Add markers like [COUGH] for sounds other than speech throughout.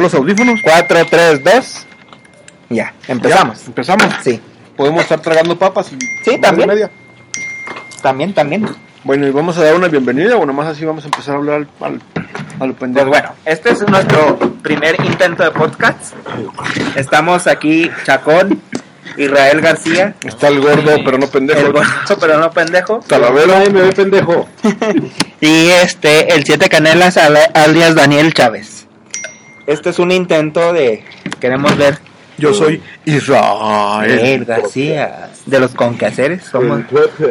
los audífonos. 4, 3, 2. Ya, empezamos. Ya, empezamos. Sí. Podemos estar tragando papas y Sí, también. media. También, también. Bueno, y vamos a dar una bienvenida o nomás así vamos a empezar a hablar al, al, lo Pues pendejo. bueno, este es nuestro primer intento de podcast. Estamos aquí, Chacón, Israel García, Está el gordo, pero no pendejo. el gordo, pero no pendejo. Talavera. me ve pendejo. [LAUGHS] Y este, el Siete Canelas al- alias Daniel Chávez. Este es un intento de, queremos ver, Yo soy Israel. García, de los conquaceres. Somos,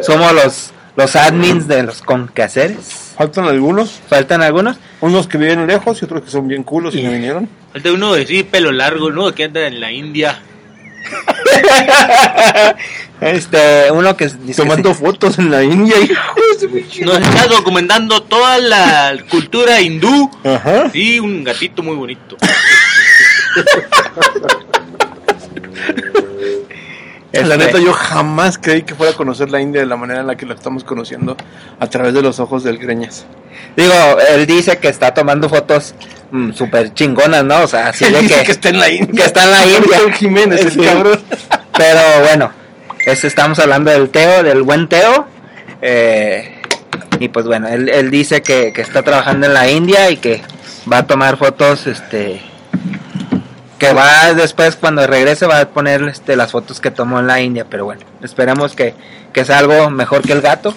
somos los, los admins de los conquaceres. Faltan algunos, ¿Faltan algunos? unos que viven lejos y otros que son bien culos y no vinieron. Falta uno de sí, pelo largo, ¿no? Que anda en la India. [LAUGHS] Este, uno que Tomando fotos en la India, hijo. Nos está documentando toda la cultura hindú. Ajá. Y un gatito muy bonito. Este, [LAUGHS] La neta, yo jamás creí que fuera a conocer la India de la manera en la que la estamos conociendo a través de los ojos del Greñas. Digo, él dice que está tomando fotos mm, súper chingonas, ¿no? O sea, así Él de [LAUGHS] dice que, que está en la India. que está en la [LAUGHS] India. Raúl Jiménez, el Sí. cabrón. Pero bueno, eso estamos hablando del Teo, del buen Teo. Eh, y pues bueno, él, él dice que, que está trabajando en la India y que va a tomar fotos, este... Que va después, cuando regrese, va a poner este, las fotos que tomó en la India. Pero bueno, esperemos que, que sea algo mejor que el gato.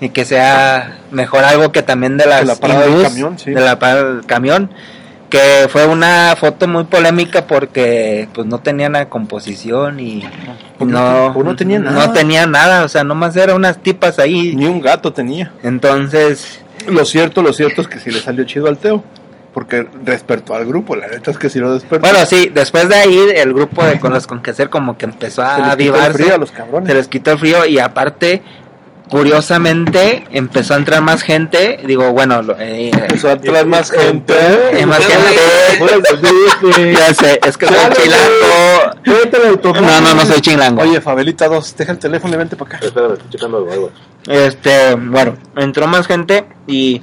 Y que sea mejor algo que también de las De la parada del hindús, camión, sí. de la parada del camión que fue una foto muy polémica porque pues no tenía una composición y no, no- tenía nada. no tenía nada, o sea, nomás eran unas tipas ahí. Ni un gato tenía. Entonces, Lo cierto, lo cierto es que sí le salió chido al Teo. Porque despertó al grupo, la neta es que sí lo despertó. bueno, sí, después de ahí el grupo de con los con que hacer como que empezó a se les quitó el avivarse, frío a los cabrones. se les quitó el frío y aparte curiosamente empezó a entrar más gente, digo, bueno, lo- eh, Empezó a traer más gente. eh, más gente, ya sé, es que soy chilango. No, no, no soy chilango. Oye, Fabelita 2, deja el teléfono y vente para acá. Espérame, estoy checando algo. algo. Este, bueno, entró más gente y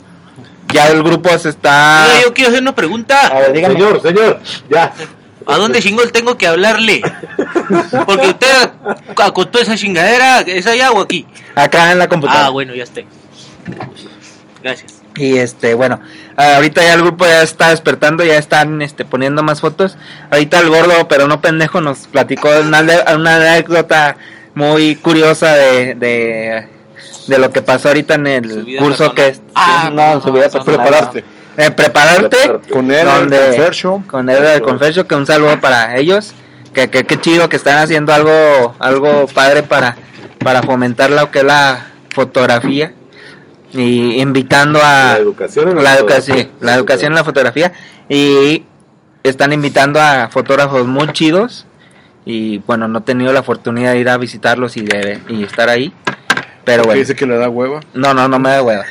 ya el grupo se está. Oiga, yo quiero hacer una A pregunta. ver, dígame. Señor, señor, ya. ¿A dónde chingón tengo que hablarle? Porque usted acostó esa chingadera, ¿es allá o aquí? Acá en la computadora. Ah, bueno, ya está. Gracias. Y este, bueno, ahorita ya el grupo ya está despertando, ya están este, poniendo más fotos. Ahorita el gordo, pero no pendejo, nos platicó una, una anécdota muy curiosa de, de, de lo que pasó ahorita en el Su vida curso que es. Ah, no, no, su vida no, personal, prepararte. Eh, prepararte. Prepararte. Con él, donde- el Confercho. con él del Confesio, que un saludo para ellos, que, que, que chido que están haciendo algo, algo padre para, para fomentar lo que es la fotografía y invitando a La educación en la la fotografía. educación, la educación en la fotografía y están invitando a fotógrafos muy chidos y bueno, no he tenido la oportunidad de ir a visitarlos y de y estar ahí, pero Que bueno, dice que le da hueva. no, no, no me da hueva.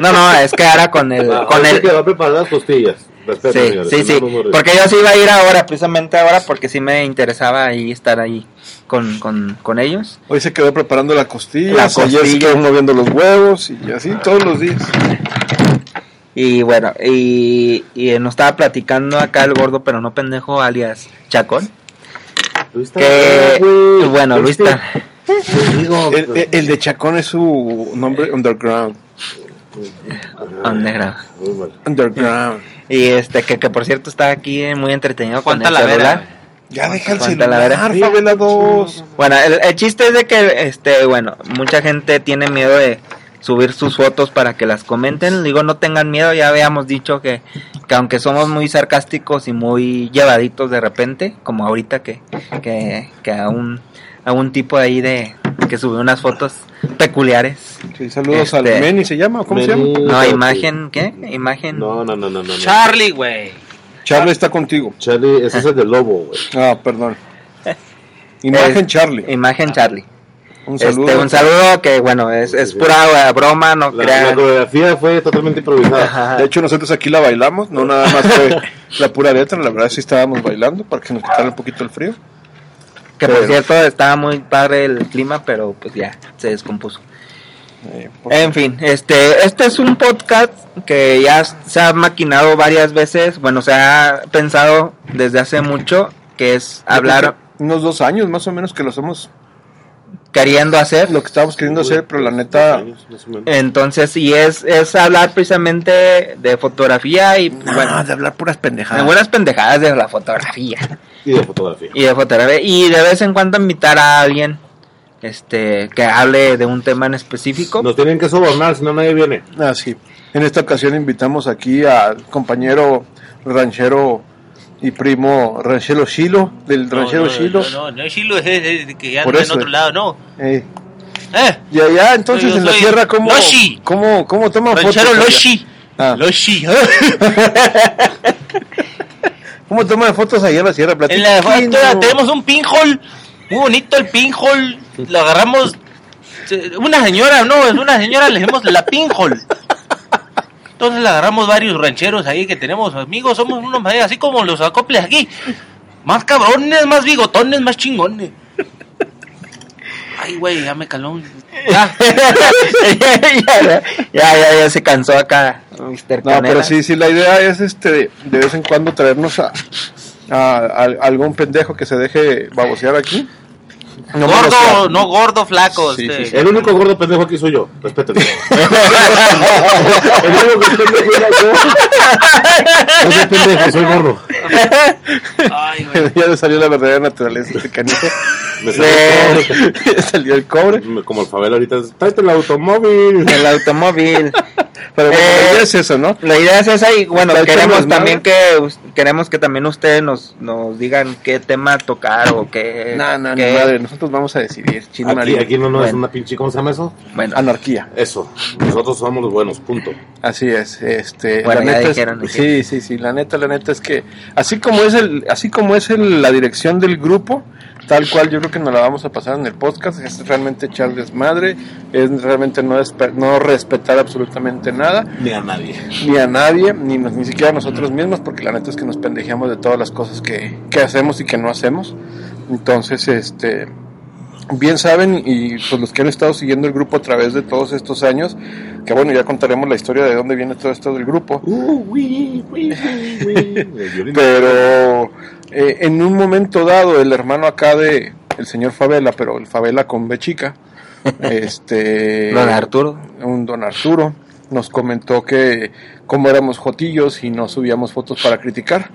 No, no, es que ahora con el, Ah, con el, que va a preparar las costillas. Respeto, Sí, señores, sí, sí. Porque yo sí iba a ir ahora, precisamente ahora, porque sí me interesaba ahí estar ahí con, con, con ellos. Hoy se quedó preparando la costilla. La Ayer se costilla. quedó moviendo los huevos y así todos los días. Y bueno, y, y nos estaba platicando acá el gordo, pero no pendejo, alias Chacón. Luis Que, bueno, Luis Este, está. te digo, El, de Chacón es su nombre underground. Underground. Underground. Y este, que, que por cierto está aquí eh, muy entretenido con el Talavera. celular. Ya deja el celular. Fabela 2. Bueno, el, el chiste es de que, este, bueno, mucha gente tiene miedo de subir sus fotos para que las comenten. Digo, no tengan miedo, ya habíamos dicho que, que aunque somos muy sarcásticos y muy llevaditos de repente, como ahorita que, que, que a un, a un tipo de ahí de que sube unas fotos peculiares. Sí, saludos Este- al Meni, ¿se llama? ¿Cómo se llama? No, imagen, ¿qué? Imagen. No, no, no, no, no. Charlie, güey. Charlie está contigo. Charlie, ese es el del lobo, güey. Ah, perdón. Imagen Es- Charlie. Imagen Charlie. Un saludo. Este, un saludo que, bueno, es, es pura broma, no La, la coreografía fue totalmente improvisada. Ajá. De hecho, nosotros aquí la bailamos, no nada más fue [LAUGHS] la pura letra, la verdad sí estábamos bailando para que nos quitara un poquito el frío. Que por cierto estaba muy padre el clima, pero pues ya se descompuso. Eh, En fin, este, este es un podcast que ya se ha maquinado varias veces, bueno, se ha pensado desde hace mucho, que es hablar unos dos años más o menos que lo hacemos queriendo hacer. lo que estábamos queriendo hacer, pero la neta, Años. Entonces, y es, es hablar precisamente de fotografía y, bueno, de hablar puras de pendejadas. buenas pendejadas de la fotografía. [LAUGHS] Y de fotografía. Y de fotografía. Y de vez en cuando invitar a alguien este que hable de un tema en específico. Nos tienen que sobornar, si no nadie viene. Ah, sí. En esta ocasión invitamos aquí al compañero ranchero y primo ranchero Shilo, del No, ranchero no, Shilo. No, no, no es Shilo, es, es- es que anda en otro eh. lado, no. Eh, ¿Eh? y allá entonces en la tierra, ¿cómo, Loshi. cómo, cómo toman Ranchero fotos? Loshi. Ah. Loshi. [LAUGHS] ¿Cómo toman fotos allá en la sierra? En la factura tenemos un pinhole, muy bonito el pinhole, lo agarramos, una señora, no, es una señora, le decimos la pinhole. Entonces le agarramos varios rancheros ahí que tenemos amigos, somos unos más así como los acoples aquí, más cabrones, más bigotones, más chingones. Ay, güey, ya me caló. Ya. [LAUGHS] ya, ya, ya, ya se cansó acá, Mr. No, pero sí, sí, la idea es este de vez en cuando traernos a, a- a algún pendejo que se deje babosear aquí. No gordo, no gordo, flaco. Sí, este. sí, sí. El único gordo pendejo aquí soy yo. Respétenme. [LAUGHS] El único que pendejo era yo. No soy pendejo, soy gordo. Ay, güey. [LAUGHS] ya le salió la verdadera naturaleza de este canijo. Me salió Le [LAUGHS] salió el cobre. Como el Fabel ahorita es, tráete el automóvil. [LAUGHS] el automóvil. Pero bueno, Eh, la idea es eso, ¿no? La idea es esa y bueno, queremos también que queremos que también ustedes nos, nos digan qué tema tocar o qué, No, no, qué- madre, nosotros vamos a decidir. Chino Aquí, aquí no, no es Bueno. una pinche, ¿cómo se llama eso? bueno, Anarquía. Eso. Nosotros somos los buenos, punto. Así es, este, Bueno, la ya neta dijeron es, que- sí, sí, sí, la neta, la neta es que así como es el, así como es el, la dirección del grupo, tal cual yo creo que nos la vamos a pasar en el podcast, es realmente echar desmadre, es realmente no, no respetar absolutamente nada, Ni a nadie. ni a nadie, ni, nos- ni siquiera a nosotros mismos, porque la neta es que nos pendejeamos de todas las cosas que, que hacemos y que no hacemos. Entonces, este, bien saben, y pues los que han estado siguiendo el grupo a través de todos estos años, que bueno, ya contaremos la historia de dónde viene todo esto del grupo. Uh, uy, uy, uy. Pero eh, en un momento dado, el hermano acá de el señor Favela, pero el Favela con B chica, [LAUGHS] este, Don Arturo. un don Arturo, nos comentó que como éramos jotillos y no subíamos fotos para criticar.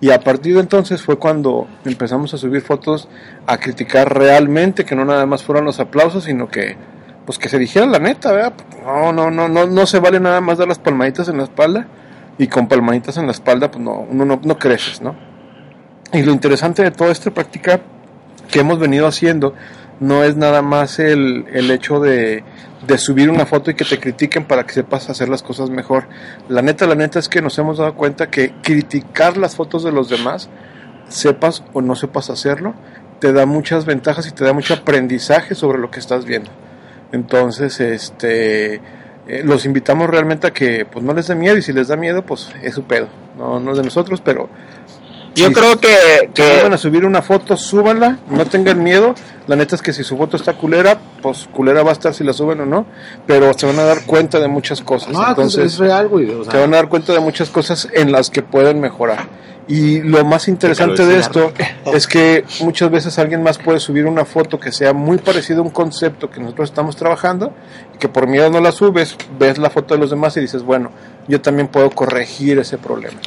Y a partir de entonces fue cuando empezamos a subir fotos a criticar realmente, que no nada más fueron los aplausos, sino que pues que se dijera la neta, ¿verdad? No, no, no, no, no se vale nada más dar las palmaditas en la espalda y con palmaditas en la espalda pues no, uno no, no creces, ¿no? Y lo interesante de toda esta práctica que hemos venido haciendo no es nada más el, el hecho de, de subir una foto y que te critiquen para que sepas hacer las cosas mejor. La neta, la neta es que nos hemos dado cuenta que criticar las fotos de los demás, sepas o no sepas hacerlo, te da muchas ventajas y te da mucho aprendizaje sobre lo que estás viendo. Entonces, este, eh, los invitamos realmente a que pues no les dé miedo y si les da miedo, pues es su pedo. No, no es de nosotros, pero yo Sí. creo que, que van que a subir una foto, súbanla, no tengan miedo. La neta es que si su foto está culera, pues culera va a estar si la suben o no, pero se van a dar cuenta de muchas cosas. No, Entonces, es real, güey. O sea, se van a dar cuenta de muchas cosas en las que pueden mejorar. Y lo más interesante de es esto es que muchas veces alguien más puede subir una foto que sea muy parecida a un concepto que nosotros estamos trabajando y que por miedo no la subes, ves la foto de los demás y dices, bueno, yo también puedo corregir ese problema.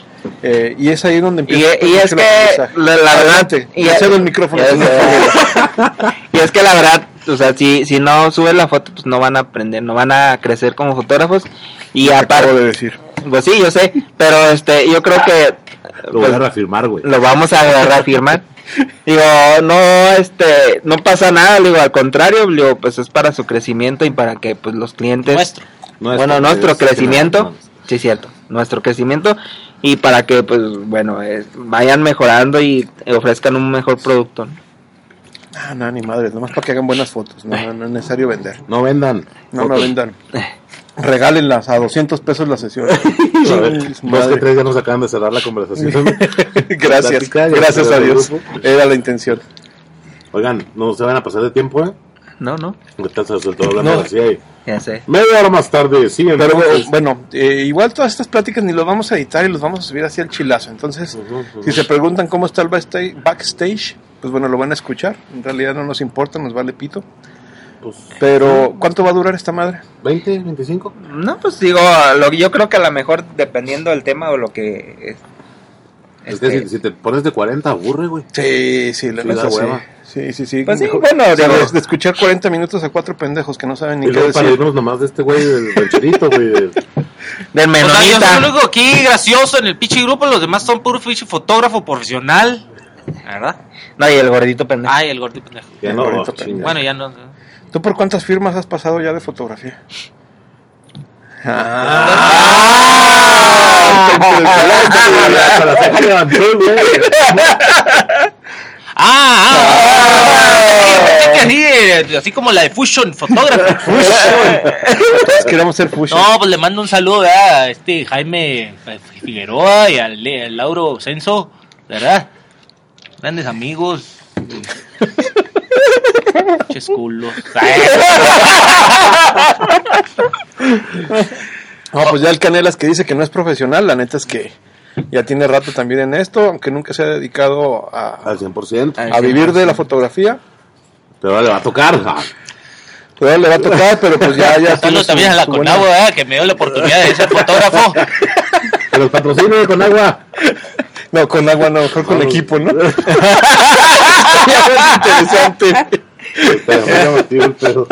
Eh, y es ahí donde y, empieza y mucho es que la, la verdad y, cedo el micrófono. [LAUGHS] Y es que la verdad o sea si si no subes la foto pues no van a aprender no van a crecer como fotógrafos y aparte de decir. pues sí yo sé pero este yo creo que lo voy pues, a reafirmar, güey. lo vamos a reafirmar. [LAUGHS] Digo, no, este, no pasa nada, digo, al contrario, digo, pues es para su crecimiento y para que, pues, los clientes, Nuestro. No es bueno, nuestro crecimiento, sí, cierto, nuestro crecimiento y para que, pues, bueno, eh, vayan mejorando y ofrezcan un mejor producto. ¿no? Ah, no, ni madre, nomás para que hagan buenas fotos, no, no, no es necesario vender. No vendan. No me Fotos. vendan. [LAUGHS] Regálenlas a 200 pesos la sesión. [LAUGHS] Dos que tres ya nos acaban de cerrar la conversación. [LAUGHS] Gracias, gracias a Dios. Era la intención. Oigan, no se van a pasar de tiempo, ¿eh? No, no. Hablando No. así ahí. Ya sé. Media hora más tarde, sí. Pero entonces- bueno, eh, igual todas estas pláticas ni los vamos a editar y los vamos a subir así al chilazo. Entonces, si se preguntan cómo está el backstage, pues bueno, lo van a escuchar. En realidad no nos importa, nos vale pito. Pues, Pero, ¿cuánto va a durar esta madre? 20, 25. No, pues digo, lo, yo creo que a lo mejor dependiendo del tema o lo que... es- Es que este, si, si te pones de 40, aburre, güey. Sí, sí, la Sí, sí. Sí, sí, sí. Pues sí, Mejor- bueno, digo- de, de escuchar 40 minutos a cuatro pendejos que no saben ni Y qué luego para decir. irnos nomás de este güey del rancherito, güey. del- del O sea, yo menonita. soy el único aquí gracioso en el pinche grupo, los demás son puro pinche fotógrafo profesional. ¿Verdad? No, y el gordito pendejo. Ay, el gordito pendejo. Ya El no, gordito chinga. Bueno, ya no. ¿Tú por cuántas firmas has pasado ya de fotografía? Hasta la ceja levantó, güey. ¡Ah! ah, que así, así como la de Fusion Photography. [LAUGHS] Todos queremos ser fusion. No, pues le mando un saludo a este Jaime Figueroa y al, al Lauro Censo, ¿verdad? Grandes amigos. Ches culos. No, pues ya el Canelas que dice que no es profesional, la neta es que ya tiene rato también en esto, aunque nunca se ha dedicado a, Al 100%. Ay. a vivir de la fotografía. Pero le va a tocar. Todavía le va a tocar, pero pues ya, ya. Saludos su- también a la buena- Conagua, ¿verdad? que me dio la oportunidad de ser fotógrafo. Pero el patrocinio con agua. No, con agua no, mejor con No. equipo, ¿no? [LAUGHS] [LAUGHS] Interesante. Pero.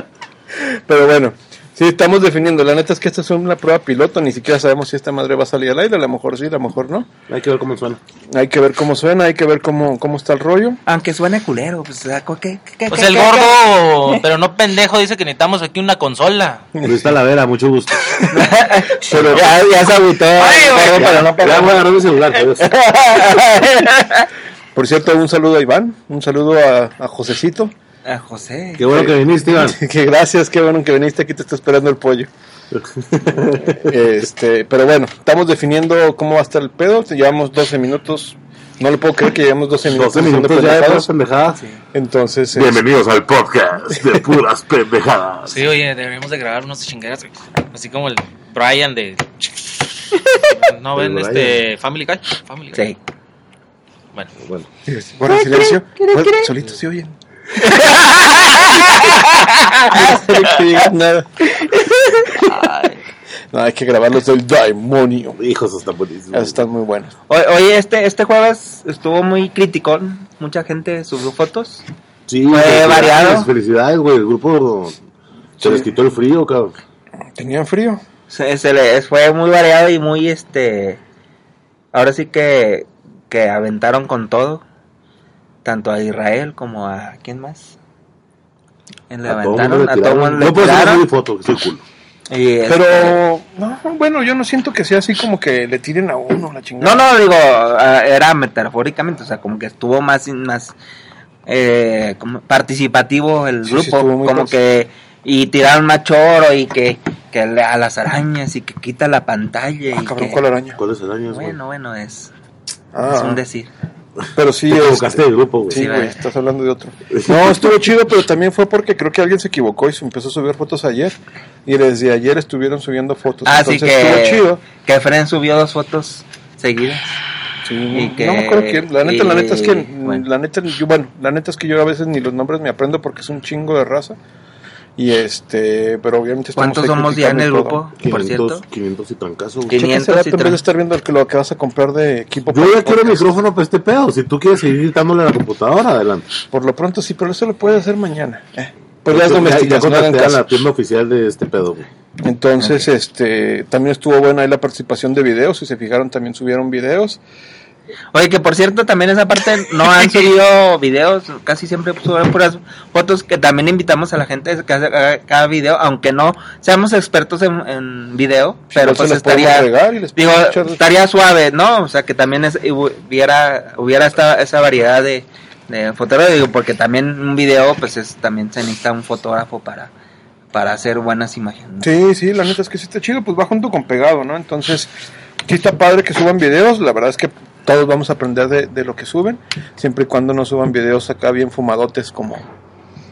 Pero bueno, sí, estamos definiendo. La neta es que esta es una prueba piloto, ni siquiera sabemos si esta madre va a salir al aire, a lo mejor sí, a lo mejor no. Hay que ver cómo suena. Hay que ver cómo suena, hay que ver cómo, cómo está el rollo. Aunque suene culero, pues, ¿qué, qué, qué, Pues qué, el qué, gordo, [LAUGHS] pero no pendejo, dice que necesitamos aquí una consola. Luis Talavera, mucho gusto. [LAUGHS] Pero Ya, ya se pero no Ya voy a agarrar mi celular. [LAUGHS] Por cierto, un saludo a Iván, un saludo a, a Josecito. Ah, José. Qué bueno que viniste, Iván. [LAUGHS] Que gracias, qué bueno que viniste, aquí te está esperando el pollo. [LAUGHS] Este, pero bueno, estamos definiendo cómo va a estar el pedo. Llevamos 12 minutos. No le puedo creer que llevamos 12 minutos. 12 haciendo minutos ya de pendejadas. puras pendejadas. Entonces, es- Bienvenidos al podcast de puras pendejadas. Sí, oye, deberíamos de grabar unos chingadas, así como el Brian de... ¿No ven Brian. este Family Guy? Family Guy. Sí. Bueno, Bueno, Guarda silencio. Guarda- Solitos se oyen. [LAUGHS] No, hay que grabarlos del demonio. hijos, está buenísimo. Esos están muy buenos. Oye, este, este jueves estuvo muy criticón. Mucha gente subió fotos. Sí, Fue felicidades, variado. Felicidades, güey. El grupo se Sí. les quitó el frío, cabrón. ¿Tenían frío? Se, se les fue muy variado y muy este. Ahora sí que, que aventaron con todo. Tanto a Israel como a. ¿Quién más? Le A todo mundo aventaron, le a todo le No puedo foto, es el culo. y, este, Pero, no, bueno, yo no siento que sea así como que le tiren a uno la chingada. No, no, digo, ah, era metafóricamente, o sea, como que estuvo más, más eh, como participativo el Sí, grupo, como que, y tiraron más choro y que, que le- a las arañas y que quita la pantalla Ah, y cabrón, que, ¿cuál araña? ¿Cuáles arañas, bueno, bueno, es, Ah, es un decir. Pero sí, Te es, equivocaste de grupo, güey. sí, güey, estás hablando de otro. [LAUGHS] No, estuvo chido, pero también fue porque creo que alguien se equivocó y se empezó a subir fotos ayer. Y desde ayer estuvieron subiendo fotos. Así Entonces estuvo que, chido. que Fren subió dos fotos seguidas. Sí, y que- no me acuerdo quién. La neta, la neta es que, y, bueno. la neta, yo, bueno, la neta es que yo a veces ni los nombres me aprendo porque es un chingo de raza. Y este, pero obviamente estamos ¿Cuántos somos ya en el todo. grupo, por 500, cierto? 500 y. Chéquense 500 dato y en de estar viendo que lo que vas a comprar de equipo. Yo ya el quiero el micrófono para este pedo. Si tú quieres seguir gritándole a la computadora, adelante. Por lo pronto sí, pero eso lo puedes hacer mañana. Eh, Pues ya es ya, ya domesticación, caso. la tienda oficial de este pedo, güey. Entonces, este, también estuvo buena ahí la participación de videos. Si se fijaron, también subieron videos. Oye, que por cierto, también esa parte no [LAUGHS] han subido videos, casi siempre suben puras fotos, que también invitamos a la gente que hace cada, cada video, aunque no seamos expertos en, en video, pero pues podemos estaría, digo, estaría suave, ¿no? O sea, que también es, hubiera, hubiera esta, esa variedad de, de fotógrafos, digo, porque también un video, pues es, también se necesita un fotógrafo para, para hacer buenas imágenes. ¿no? Sí, sí, la neta es que sí está chido, pues va junto con pegado, ¿no? Entonces, sí está padre que suban videos, la verdad es que todos vamos a aprender de, de lo que suben, siempre y cuando no suban videos acá bien fumadotes como,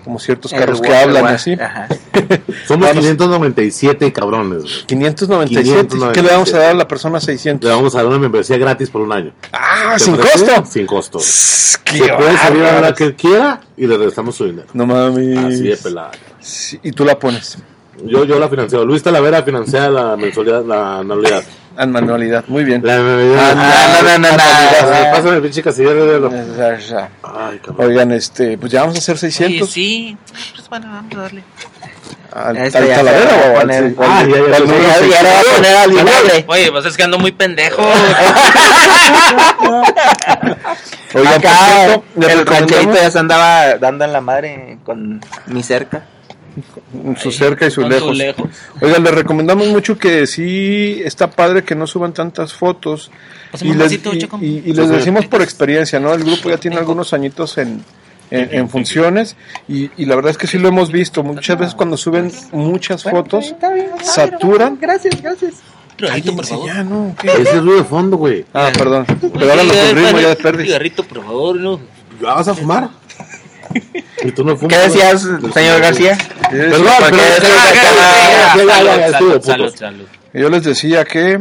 como ciertos El carros que hablan así. Ajá. [LAUGHS] Somos Vamos. 597 cabrones. güey. 597. ¿Qué le vamos a dar a la persona 600? Le vamos a dar una membresía gratis por un año. Ah, ¿Te sin parece? costo. Sin costo. Se puede salir a la que quiera y le regresamos su dinero. No mames. Así de pelada. Sí, y tú la pones. Yo, yo la financiado. Luis Talavera financia la mensualidad, la anualidad. En manualidad. Muy bien. La anualidad. Ah, no, no, no, no, no. Pásame el pinche casillero de lo- Ya, ya. Ay, cabrón. Oigan, este, pues ya vamos a hacer Oye, 600. sí. Pues bueno, vamos a darle. ¿Al, Talavera o al- poner- al- Ah, vinagre. Oye, pues es que ando muy pendejo. [LAUGHS] Oigan, Acá el rancherito ya se andaba dando en la madre con mi cerca. Su cerca y su lejos. lejos. Oigan, les recomendamos mucho que sí está padre que no suban tantas fotos. Y les, y- y- y les decimos por experiencia, ¿no? El grupo ya tiene algunos añitos en, en, en funciones y, y la verdad es que sí lo hemos visto. Muchas veces cuando suben muchas fotos, saturan. Gracias, gracias. Cigarrito, por favor. ya, ¿no? ¿Qué? Ese es de fondo, güey. Ah, perdón. Con ya, ritmo ya de pérdida. Cigarrito, por favor, no. ¿Ya vas a fumar? [LAUGHS] ¿Y tú no fumas? ¿Qué decías, señor García? Perdón, Salud, salud. Yo les decía que.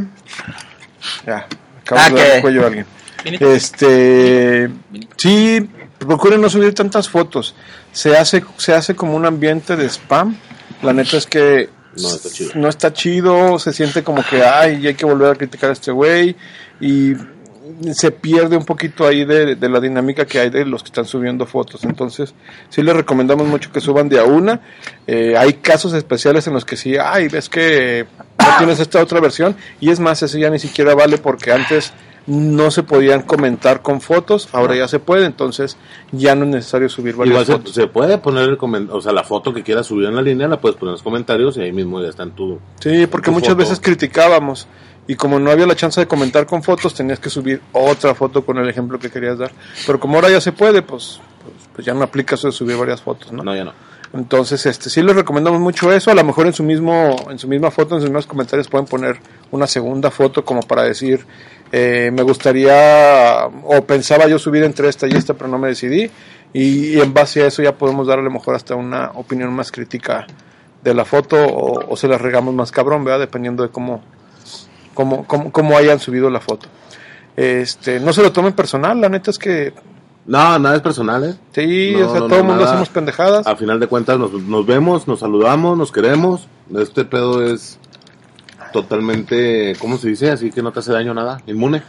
Ya, acabo Ah, de dar el cuello a alguien. Este. Sí, procuren no subir tantas fotos. Se hace, se hace como un ambiente de spam. La neta es que. No, está chido. No está chido, se siente como que, ay, hay que volver a criticar a este güey. Y se pierde un poquito ahí de, de la dinámica que hay de los que están subiendo fotos. Entonces, sí les recomendamos mucho que suban de a una. Eh, hay casos especiales en los que sí, ay, ves que no tienes esta otra versión. Y es más, eso ya ni siquiera vale porque antes no se podían comentar con fotos, ahora ya se puede, entonces ya no es necesario subir varias Igual se, fotos. se puede poner el o sea, la foto que quieras subir en la línea, la puedes poner en los comentarios y ahí mismo ya está en tu... Sí, porque tu muchas foto. veces criticábamos y como no había la chance de comentar con fotos, tenías que subir otra foto con el ejemplo que querías dar. Pero como ahora ya se puede, pues, pues, pues ya no aplica eso de subir varias fotos, ¿no? No, ya no. Entonces, este, sí les recomendamos mucho eso. A lo mejor en su mismo, en su misma foto, en sus mismos comentarios pueden poner una segunda foto como para decir, eh, me gustaría o pensaba yo subir entre esta y esta, pero no me decidí. Y, y en base a eso ya podemos dar a lo mejor hasta una opinión más crítica de la foto o, o se la regamos más cabrón, ¿verdad? Dependiendo de cómo, cómo, cómo, cómo hayan subido la foto. Este, no se lo tomen personal, la neta es que No, nada es personal, ¿eh? sí, No, o sea, no, todo el no, mundo hacemos pendejadas. A final de cuentas nos, nos vemos, nos saludamos, nos queremos. Este pedo es totalmente, ¿cómo se dice? Así que no te hace daño nada. Inmune.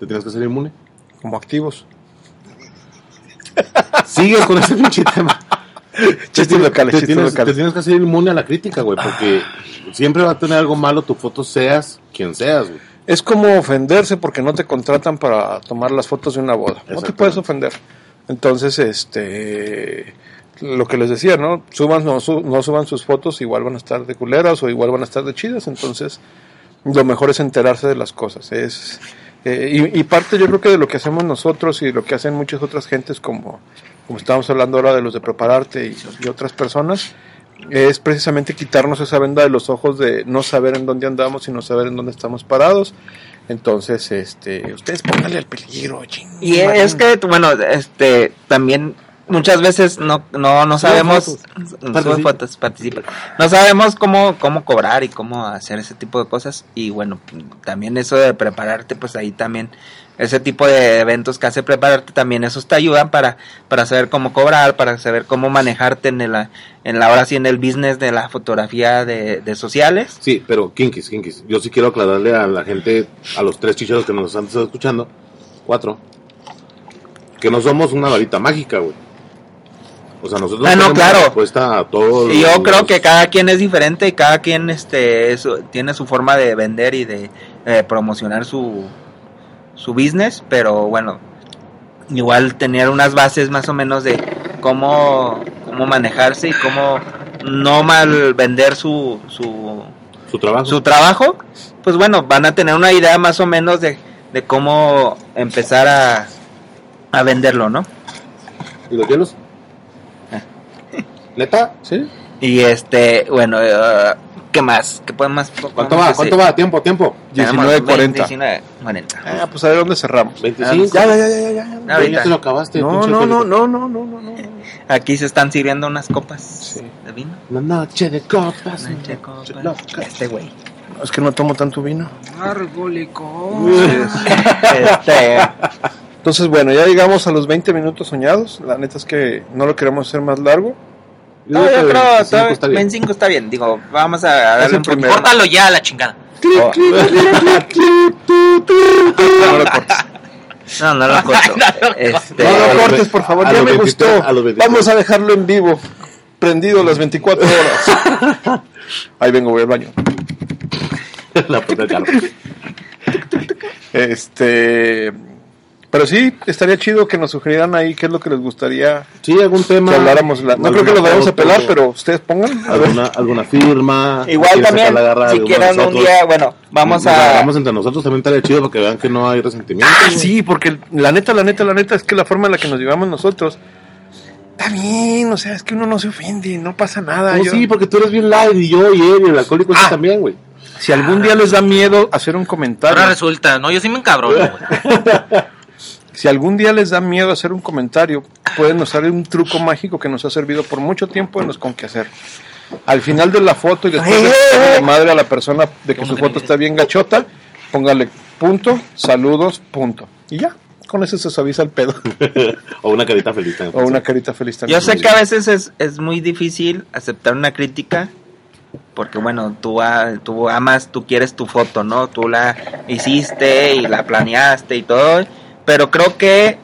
Te tienes que hacer inmune. como activos. Sigue con ese pinche tema. Chistes Te- locales, te chistes tienes, locales. te tienes que hacer inmune a la crítica, güey, porque siempre va a tener algo malo tu foto, seas quien seas, güey. Es como ofenderse porque no te contratan para tomar las fotos de una boda. No te puedes ofender. Entonces, este, lo que les decía, ¿no? Suban, no, su- no suban sus fotos, igual van a estar de culeras o igual van a estar de chidas. Entonces, lo mejor es enterarse de las cosas. Es, eh, y, y parte yo creo que de lo que hacemos nosotros y lo que hacen muchas otras gentes como, como estamos hablando ahora de los de prepararte y, y otras personas, es precisamente quitarnos esa venda de los ojos de no saber en dónde andamos y no saber en dónde estamos parados. Entonces, este, ustedes pónganle al peligro, ching. Y es que, bueno, este, también muchas veces no, no, no sabemos, fotos. suben Participa. fotos, participan. No sabemos cómo, cómo cobrar y cómo hacer ese tipo de cosas. Y bueno, también eso de prepararte, pues ahí también, ese tipo de eventos que hace prepararte, también esos te ayudan para, para saber cómo cobrar, para saber cómo manejarte en el, en la hora sí en el business de la fotografía de, de sociales. Sí, pero kinkis, kinkis. Yo sí quiero aclararle a la gente, a los tres chicheros que nos han estado escuchando, cuatro, que no somos una varita mágica, güey. O sea, nosotros Ah, no, claro. respuesta a todos. Y yo los- creo que cada quien es diferente y cada quien este es- tiene su forma de vender y de eh, promocionar su, su business, pero bueno, igual tener unas bases más o menos de cómo, cómo manejarse y cómo no mal vender su, su, su trabajo. su trabajo, pues bueno, van a tener una idea más o menos de, de cómo empezar a, a venderlo, ¿no? ¿Y los hielos? ¿Neta? ¿Sí? [LAUGHS] Y este, bueno, eh, ¿qué más? ¿Qué podemos ¿Cuánto va? ¿Cuánto va? ¿Tiempo? ¿Tiempo? 19.40. 19, 40. Ah, pues a ver dónde cerramos. 25. Ya, ya, ya, ya, ya, ya. Te lo acabaste. No, no, no, no, no, no, no, no. Aquí se están sirviendo unas copas Sí. de vino. Una noche de copas. Una de copas. Este güey. Es que no tomo tanto vino. Este, Entonces, bueno, ya llegamos a los 20 minutos soñados. La neta es que no lo queremos hacer más largo. Yo no, yo creo 25 todavía- está bien. 25 está bien. Digo, vamos a darle el un primero. Córtalo ya, la chingada. No lo cortes. No, [LAUGHS] no lo corto. Este, No lo a los cortes, por favor. a Ya me 23, gustó. a los 23. Vamos a dejarlo en vivo. Prendido las 24 horas. [LAUGHS] Ahí vengo, voy al baño. [LAUGHS] La puta. Este. Pero sí, estaría chido que nos sugirieran ahí qué es lo que les gustaría Sí, algún tema. que habláramos. la- No creo que lo vayamos a pelar, pero ustedes pongan. A ver. Alguna, alguna firma. Igual ¿Quieres también, si quieren un día, bueno, vamos a... agarramos entre nosotros también estaría chido para que vean que no hay resentimiento. Ah, sí, porque la neta, la neta, la neta es que la forma en la que nos llevamos nosotros está bien, o sea, es que uno no se ofende, no pasa nada. ¿Cómo yo- sí, porque tú eres bien light y yo y él y el alcohólico Ah. también, güey. Si algún día les da miedo hacer un comentario, Ahora resulta, no, yo sí me encabrono, güey. [LAUGHS] si algún día les da miedo hacer un comentario, pueden usar un truco mágico que nos ha servido por mucho tiempo en los con qué hacer. Al final de la foto y después de [LAUGHS] madre a la persona de que su foto está bien gachota, póngale punto, saludos, punto. Y ya, con eso se suaviza el pedo. [LAUGHS] o una carita feliz también. o una carita feliz también. Yo sé que a veces es, es muy difícil aceptar una crítica porque bueno, tú, a- tú amas, tú quieres tu foto, ¿no? Tú la hiciste y la planeaste y todo, pero creo que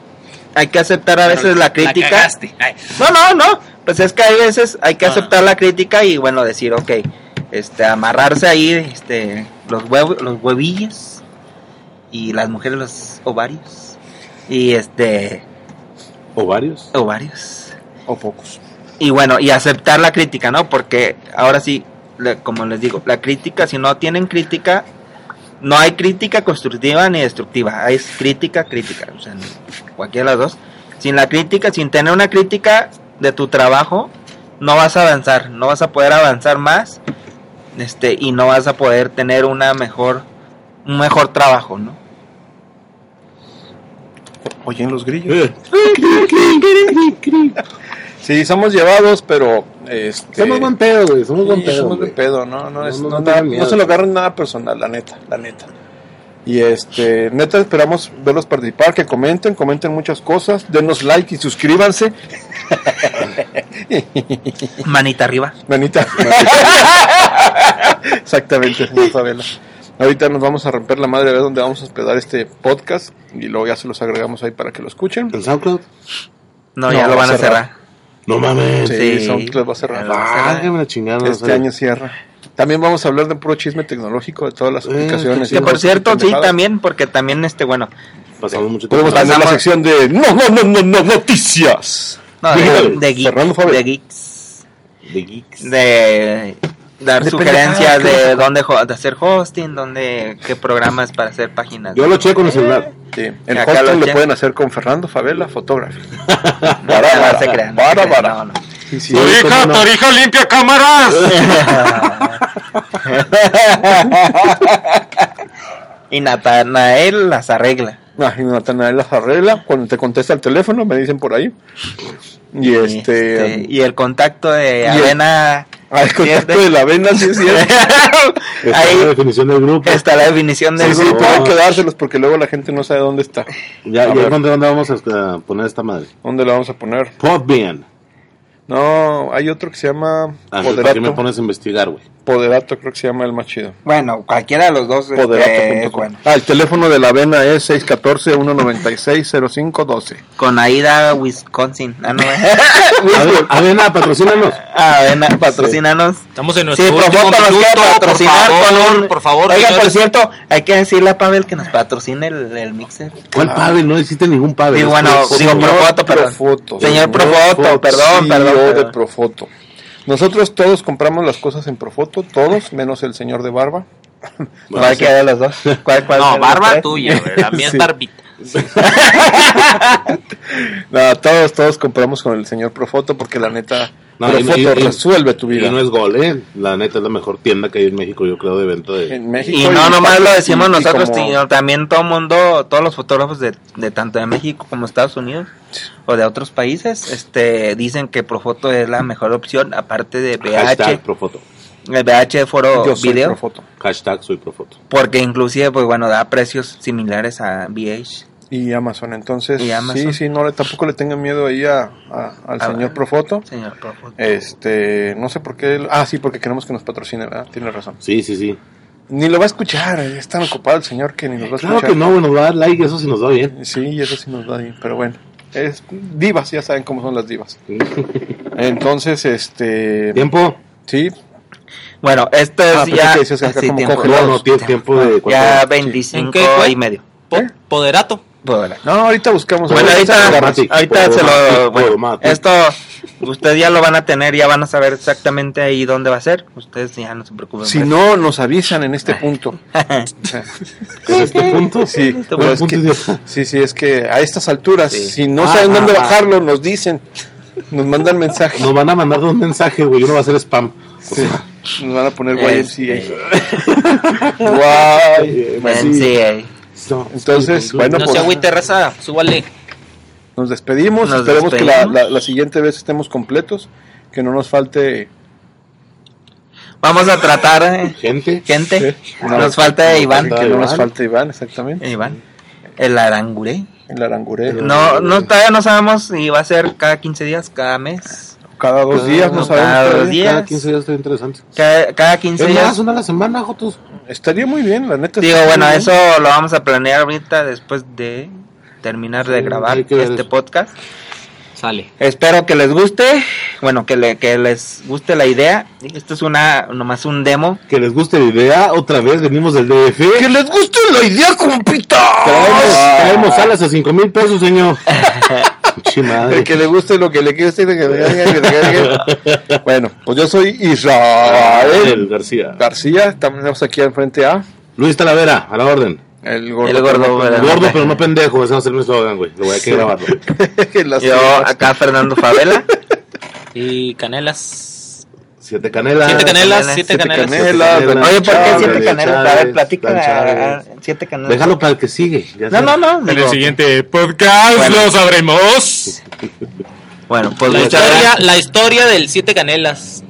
hay que aceptar a veces la crítica. cagaste. Ay. no, no, no, pues es que hay veces hay que Ah. aceptar la crítica y bueno, decir, ok, este, amarrarse ahí, este, los huevos, los huevillos y las mujeres los ovarios y este, O varios. ovarios. O pocos. Y bueno, y aceptar la crítica, ¿no? Porque ahora sí, le- como les digo, la crítica, si no tienen crítica, no hay crítica constructiva ni destructiva, hay crítica, crítica, o sea, cualquiera de las dos. Sin la crítica, sin tener una crítica de tu trabajo, no vas a avanzar, no vas a poder avanzar más, este, y no vas a poder tener una mejor, un mejor trabajo, ¿no? Oyen los grillos. Sí, somos llevados, pero este Somos buen pedo, güey. Somos buen sí, pedo. somos de pedo, no, no, es, no, no, no nada- tengan miedo. no se lo agarren nada personal, la neta, la neta. Y este, neta, esperamos verlos participar, que comenten, comenten muchas cosas, denos like y suscríbanse. [LAUGHS] Manita arriba. Manita. [LAUGHS] Exactamente, señor Favela. Ahorita nos vamos a romper la madre a ver dónde vamos a hospedar este podcast y luego ya se los agregamos ahí para que lo escuchen. ¿En SoundCloud? No, No, ya lo van a cerrar. cerrar. No mames. Sí, Sí. SoundCloud va a cerrar. Válgame la chingada. Este o sea, año cierra. También vamos a hablar de puro chisme tecnológico de todas las Eh, aplicaciones. Que por cierto, sí, también, porque también, este, bueno, Pasamos mucho tiempo. Podemos tener la sección de no, no, no, no, no, noticias. no, de, de, geek- Fernando Fabel. de geeks, De geeks. de dar De sugerencias pendejadas, de dónde de hacer hosting, dónde, qué programas para hacer páginas. Yo lo checo en el celular. Sí, el Acá hosting lo pueden hacer con Fernando Favela, fotógrafo. [LAUGHS] No, no, se crean, no, no. Sí, limpia cámaras. [LAUGHS] y Natanael las arregla. Ay, Natanael las arregla. Cuando te contesta el teléfono, me dicen por ahí. Y este. Este, y el contacto de el- Avena. [LAUGHS] ah, el contacto de la vena, sí cierto. [LAUGHS] Está Ahí la definición del grupo. está la definición del Sí, sí, grupo. pero hay que dárselos porque luego la gente no sabe dónde está. Ya, ya. ¿dónde, dónde vamos a a poner esta madre? ¿Dónde la vamos a poner? Podbean. No, hay otro que se llama Ah, ¿Para qué me Poderato. pones a investigar, güey? Poderato, creo que se llama el más chido. Bueno, cualquiera de los dos este, es Poderato.com. bueno. Ah, el teléfono de la avena es 614-196-0512. Con Aida, Wisconsin. Ah, no. [LAUGHS] Ave- Avena, patrocínanos. Avena, patrocínanos. Estamos en Sí, nuestro por último minuto, quiere por patrocinar favor, con un... por favor, Oiga, por señores. cierto, hay que decirle a Pavel que nos patrocine el, el mixer. ¿Cuál Pavel? No existe ningún Pavel. Sí, bueno, digo, Señor Profoto, perdón. Profoto. Señor Profoto, perdón, CEO de. Profoto. Nosotros todos compramos las cosas en Profoto, todos, menos el señor de barba. [LAUGHS] ¿Cuál queda de los dos? ¿Cuál, cuál No, barba tuya, la mía [LAUGHS] Sí. es barbita. [LAUGHS] No, todos, todos compramos con el señor Profoto porque la neta No, Pero y- foto y- resuelve tu vida. Y no es gol, ¿eh? La neta es la mejor tienda que hay en México, yo creo, de venta de... En México Y no nomás lo decimos nosotros, como- sino también todo el mundo, todos los fotógrafos de, de tanto de México como Estados Unidos o de otros países, este, dicen que Profoto es la mejor opción, aparte de Hashtag VH, Profoto. el VH Foro Yo soy Video, Profoto. Hashtag soy Profoto. porque inclusive, pues bueno, da precios similares a VH. Y Amazon, entonces, Y Amazon. sí, sí, no le, tampoco le tengan miedo ahí a, a- al Ah, señor Profoto. Señor Profoto. Este, no sé por qué, ah, sí, porque queremos que nos patrocine, ¿verdad? Tiene razón. Sí, sí, sí. Ni lo va a escuchar, es tan ocupado el señor que ni nos va a Claro escuchar. que no, nos va a dar like, eso sí nos va bien. Sí, eso sí nos va bien, pero bueno. Es divas, ya saben cómo son las divas. Entonces, este, ¿Tiempo? sí, Bueno, esto es Ah, ya... que decías acá sí, como tiempo. No, no, tiempo, tiempo de... Ya ¿cuánto? 25 ¿En qué fue? y medio. ¿Eh? Poderato. Bueno, no, ahorita buscamos. Bueno, ahorita ahorita, ahorita se lo... Bueno, esto ustedes ya lo van a tener, ya van a saber exactamente ahí dónde va a ser. Ustedes ya no se preocupen. Si no, nos avisan en este punto. [LAUGHS] ¿En este punto? Sí, Este es punto, que, sí, sí, es que a estas alturas, Sí. si no Ah, saben dónde ah, ah. bajarlo, nos dicen, nos mandan mensaje, Nos van a mandar dos mensajes, güey, uno va a ser spam. Sí, nos van a poner Este, [LAUGHS] YMCA. No, Entonces, bueno, No pues- se agüite, raza. Súbale. Nos despedimos, Nos esperemos que la, despedimos. la- la siguiente vez estemos completos, que no nos falte Vamos a tratar, eh, Gente, gente. Sí. Nos falta Iván. falta que no nos falte Iván, exactamente, Iván. El aranguré. el aranguré. No, no, todavía no sabemos si va a ser cada 15 días, cada mes. Cada dos Cada- días, no sabemos. cada dos todavía. días. cada 15 días está interesante. Cada, cada 15 Es días. más, una a la semana, Jotos. Estaría muy bien, la neta. Digo, bueno, eso lo vamos a planear ahorita después de terminar de Sí, grabar este eso. podcast. Sale. Espero que les guste, bueno, que, le, que les guste la idea. Esto es una, nomás un demo. Que les guste la idea, otra vez venimos del DF. ¡Que les guste la idea, compita! Traemos, traemos alas a 5 mil pesos, señor. [LAUGHS] Madre. El que le guste lo que le quiere decir. Bueno, pues yo soy El Israel García. García. Estamos aquí enfrente a Luis Talavera, a la orden. el gordo. El gordo, pero no pendejo, ese va a ser mi eslogan, güey. Lo voy a que grabarlo. [LAUGHS] Yo acá Fernando Favela. Y canelas. Siete canelas. Siete canelas, Siete siete canelas. canelas. Canelas. Oye, ¿por qué siete canelas? A ver, platica. Ah, Siete canelas. Déjalo para el que sigue. ya No, no, no. En el siguiente podcast Bueno. lo sabremos. Bueno, pues La historia, la historia del siete canelas.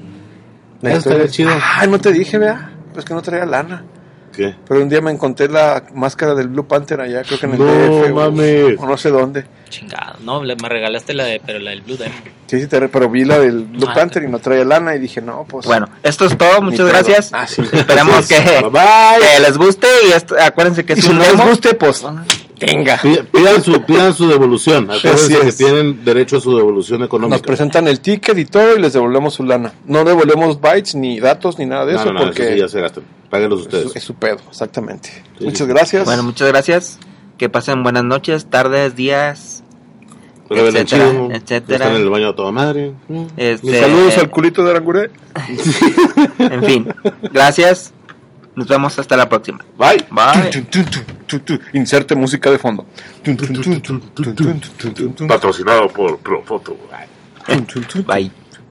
Eso estaría chido. Ay, no te dije, vea. Pues que no traía lana. ¿Qué? Pero un día me encontré la máscara del Blue Panther allá, creo que en el No DF. mames. O no sé dónde. Chingado. No, me regalaste la de, pero la del Blue Demon. Sí, sí, te re- pero vi la del Blue Ah. Panther y no traía lana y dije, no, pues. Bueno, esto es todo. Muchas gracias. Ah, sí. Esperamos que, Bye bye. [LAUGHS] que les guste y esto, acuérdense que Y si un no les guste, pues. Venga. Pi- Pidan su, pidan su devolución. Acuérdense que es. tienen derecho a su devolución Nos económica. presentan el ticket y todo y les devolvemos su lana. No devolvemos bytes ni datos ni nada de No, eso no, no, porque eso sí ya se gastan. Páguenlos es, ustedes. su- es su pedo, exactamente. Sí, Muchas sí. gracias. Bueno, muchas gracias. Que pasen buenas noches, tardes, días. Etcétera, etcétera. Están en el baño a toda madre. Este, Mis saludos al culito de Aranguré. [LAUGHS] En fin, gracias. Nos vemos hasta la próxima. Bye. Bye. Inserte música de fondo. Patrocinado por Profoto. Bye.